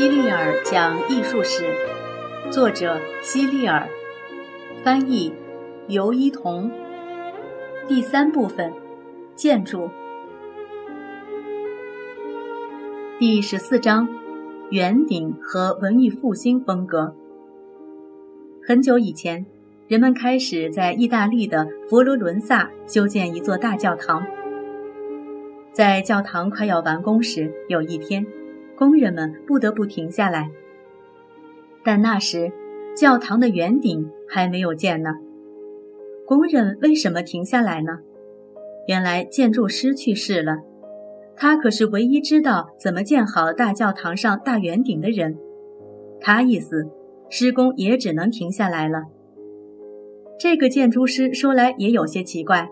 希利尔讲艺术史，作者希利尔，翻译尤一彤。第三部分，建筑。第十四章，圆顶和文艺复兴风格。很久以前，人们开始在意大利的佛罗伦萨修建一座大教堂。在教堂快要完工时，有一天。工人们不得不停下来，但那时教堂的圆顶还没有建呢。工人为什么停下来呢？原来建筑师去世了，他可是唯一知道怎么建好大教堂上大圆顶的人。他一死，施工也只能停下来了。这个建筑师说来也有些奇怪，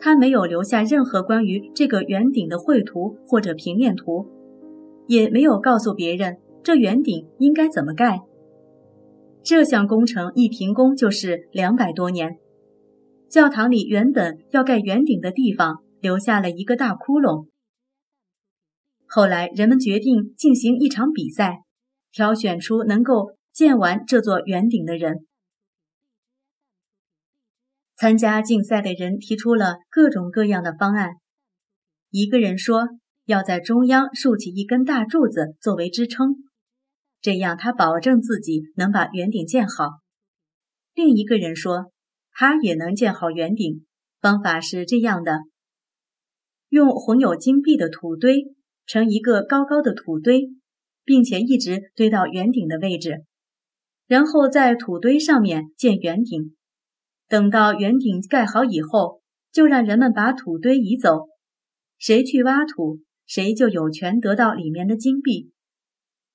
他没有留下任何关于这个圆顶的绘图或者平面图。也没有告诉别人这圆顶应该怎么盖。这项工程一停工就是两百多年。教堂里原本要盖圆顶的地方留下了一个大窟窿。后来人们决定进行一场比赛，挑选出能够建完这座圆顶的人。参加竞赛的人提出了各种各样的方案。一个人说。要在中央竖起一根大柱子作为支撑，这样他保证自己能把圆顶建好。另一个人说，他也能建好圆顶，方法是这样的：用混有金币的土堆成一个高高的土堆，并且一直堆到圆顶的位置，然后在土堆上面建圆顶。等到圆顶盖好以后，就让人们把土堆移走，谁去挖土？谁就有权得到里面的金币。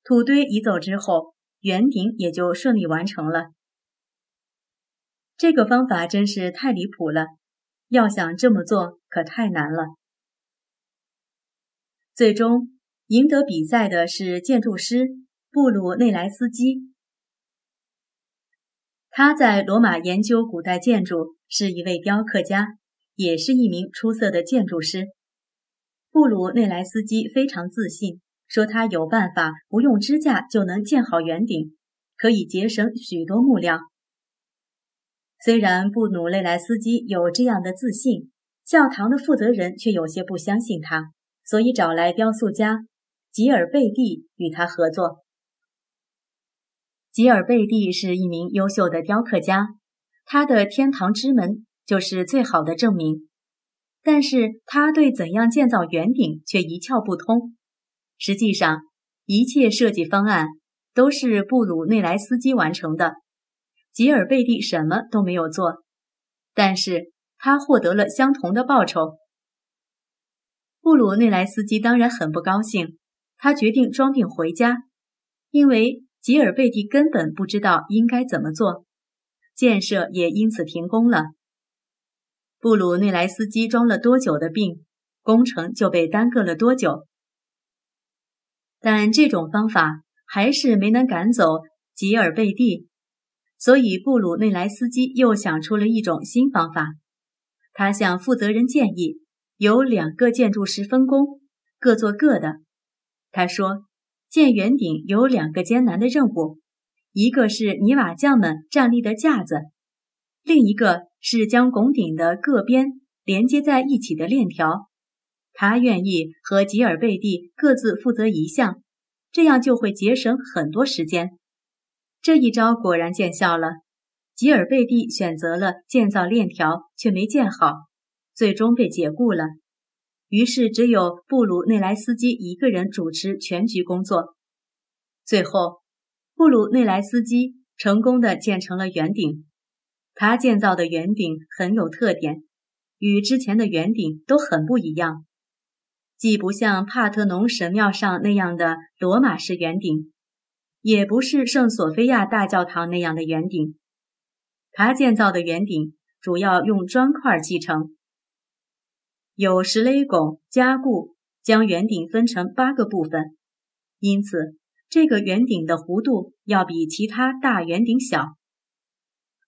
土堆移走之后，圆顶也就顺利完成了。这个方法真是太离谱了，要想这么做可太难了。最终赢得比赛的是建筑师布鲁内莱斯基，他在罗马研究古代建筑，是一位雕刻家，也是一名出色的建筑师。布鲁内莱斯基非常自信，说他有办法不用支架就能建好圆顶，可以节省许多木料。虽然布鲁内莱斯基有这样的自信，教堂的负责人却有些不相信他，所以找来雕塑家吉尔贝蒂与他合作。吉尔贝蒂是一名优秀的雕刻家，他的天堂之门就是最好的证明。但是他对怎样建造圆顶却一窍不通。实际上，一切设计方案都是布鲁内莱斯基完成的，吉尔贝蒂什么都没有做。但是他获得了相同的报酬。布鲁内莱斯基当然很不高兴，他决定装病回家，因为吉尔贝蒂根本不知道应该怎么做，建设也因此停工了。布鲁内莱斯基装了多久的病，工程就被耽搁了多久。但这种方法还是没能赶走吉尔贝蒂，所以布鲁内莱斯基又想出了一种新方法。他向负责人建议，由两个建筑师分工，各做各的。他说，建圆顶有两个艰难的任务，一个是泥瓦匠们站立的架子。另一个是将拱顶的各边连接在一起的链条，他愿意和吉尔贝蒂各自负责一项，这样就会节省很多时间。这一招果然见效了，吉尔贝蒂选择了建造链条，却没建好，最终被解雇了。于是只有布鲁内莱斯基一个人主持全局工作。最后，布鲁内莱斯基成功的建成了圆顶。他建造的圆顶很有特点，与之前的圆顶都很不一样，既不像帕特农神庙上那样的罗马式圆顶，也不是圣索菲亚大教堂那样的圆顶。他建造的圆顶主要用砖块砌成，有石垒拱加固，将圆顶分成八个部分，因此这个圆顶的弧度要比其他大圆顶小。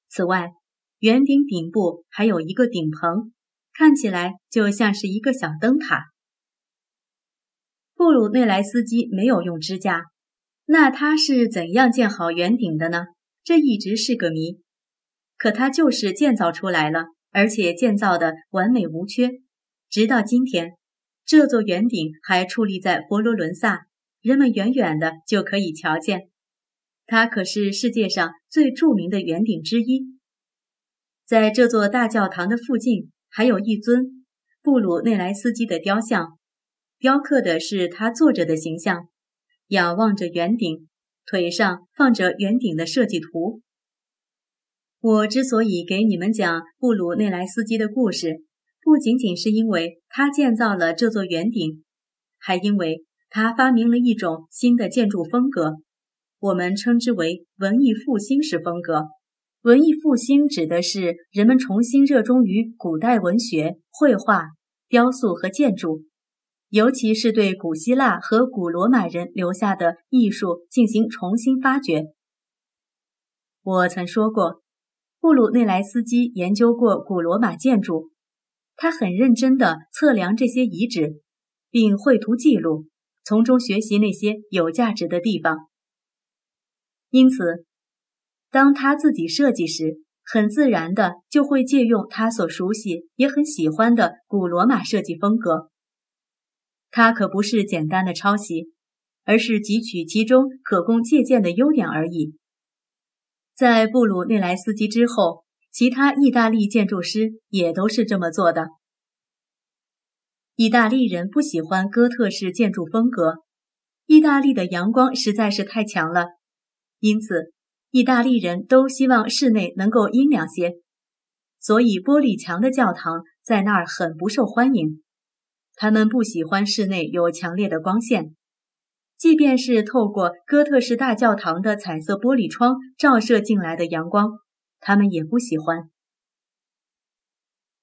此外，圆顶顶部还有一个顶棚，看起来就像是一个小灯塔。布鲁内莱斯基没有用支架，那他是怎样建好圆顶的呢？这一直是个谜。可他就是建造出来了，而且建造的完美无缺。直到今天，这座圆顶还矗立在佛罗伦萨，人们远远的就可以瞧见。它可是世界上最著名的圆顶之一。在这座大教堂的附近，还有一尊布鲁内莱斯基的雕像，雕刻的是他坐着的形象，仰望着圆顶，腿上放着圆顶的设计图。我之所以给你们讲布鲁内莱斯基的故事，不仅仅是因为他建造了这座圆顶，还因为他发明了一种新的建筑风格。我们称之为文艺复兴式风格。文艺复兴指的是人们重新热衷于古代文学、绘画、雕塑和建筑，尤其是对古希腊和古罗马人留下的艺术进行重新发掘。我曾说过，布鲁内莱斯基研究过古罗马建筑，他很认真地测量这些遗址，并绘图记录，从中学习那些有价值的地方。因此，当他自己设计时，很自然的就会借用他所熟悉也很喜欢的古罗马设计风格。他可不是简单的抄袭，而是汲取其中可供借鉴的优点而已。在布鲁内莱斯基之后，其他意大利建筑师也都是这么做的。意大利人不喜欢哥特式建筑风格，意大利的阳光实在是太强了。因此，意大利人都希望室内能够阴凉些，所以玻璃墙的教堂在那儿很不受欢迎。他们不喜欢室内有强烈的光线，即便是透过哥特式大教堂的彩色玻璃窗照射进来的阳光，他们也不喜欢。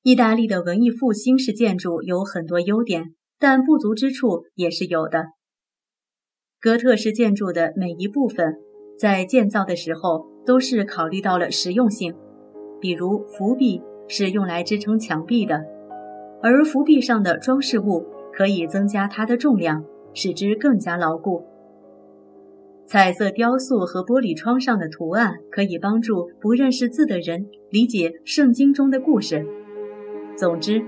意大利的文艺复兴式建筑有很多优点，但不足之处也是有的。哥特式建筑的每一部分。在建造的时候，都是考虑到了实用性，比如浮壁是用来支撑墙壁的，而浮壁上的装饰物可以增加它的重量，使之更加牢固。彩色雕塑和玻璃窗上的图案可以帮助不认识字的人理解圣经中的故事。总之，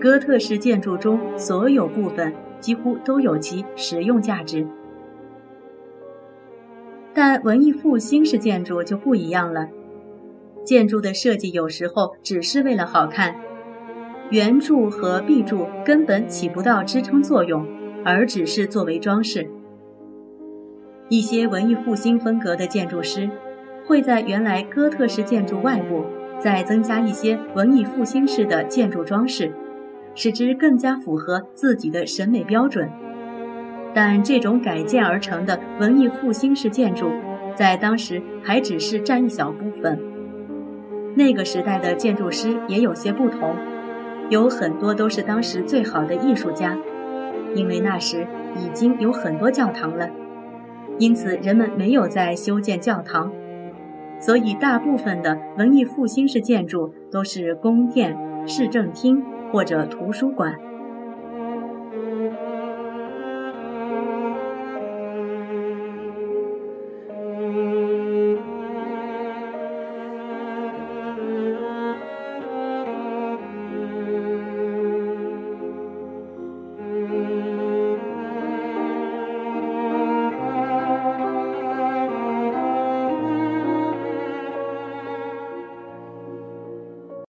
哥特式建筑中所有部分几乎都有其实用价值。但文艺复兴式建筑就不一样了，建筑的设计有时候只是为了好看，圆柱和壁柱根本起不到支撑作用，而只是作为装饰。一些文艺复兴风格的建筑师会在原来哥特式建筑外部再增加一些文艺复兴式的建筑装饰，使之更加符合自己的审美标准。但这种改建而成的文艺复兴式建筑，在当时还只是占一小部分。那个时代的建筑师也有些不同，有很多都是当时最好的艺术家，因为那时已经有很多教堂了，因此人们没有再修建教堂，所以大部分的文艺复兴式建筑都是宫殿、市政厅或者图书馆。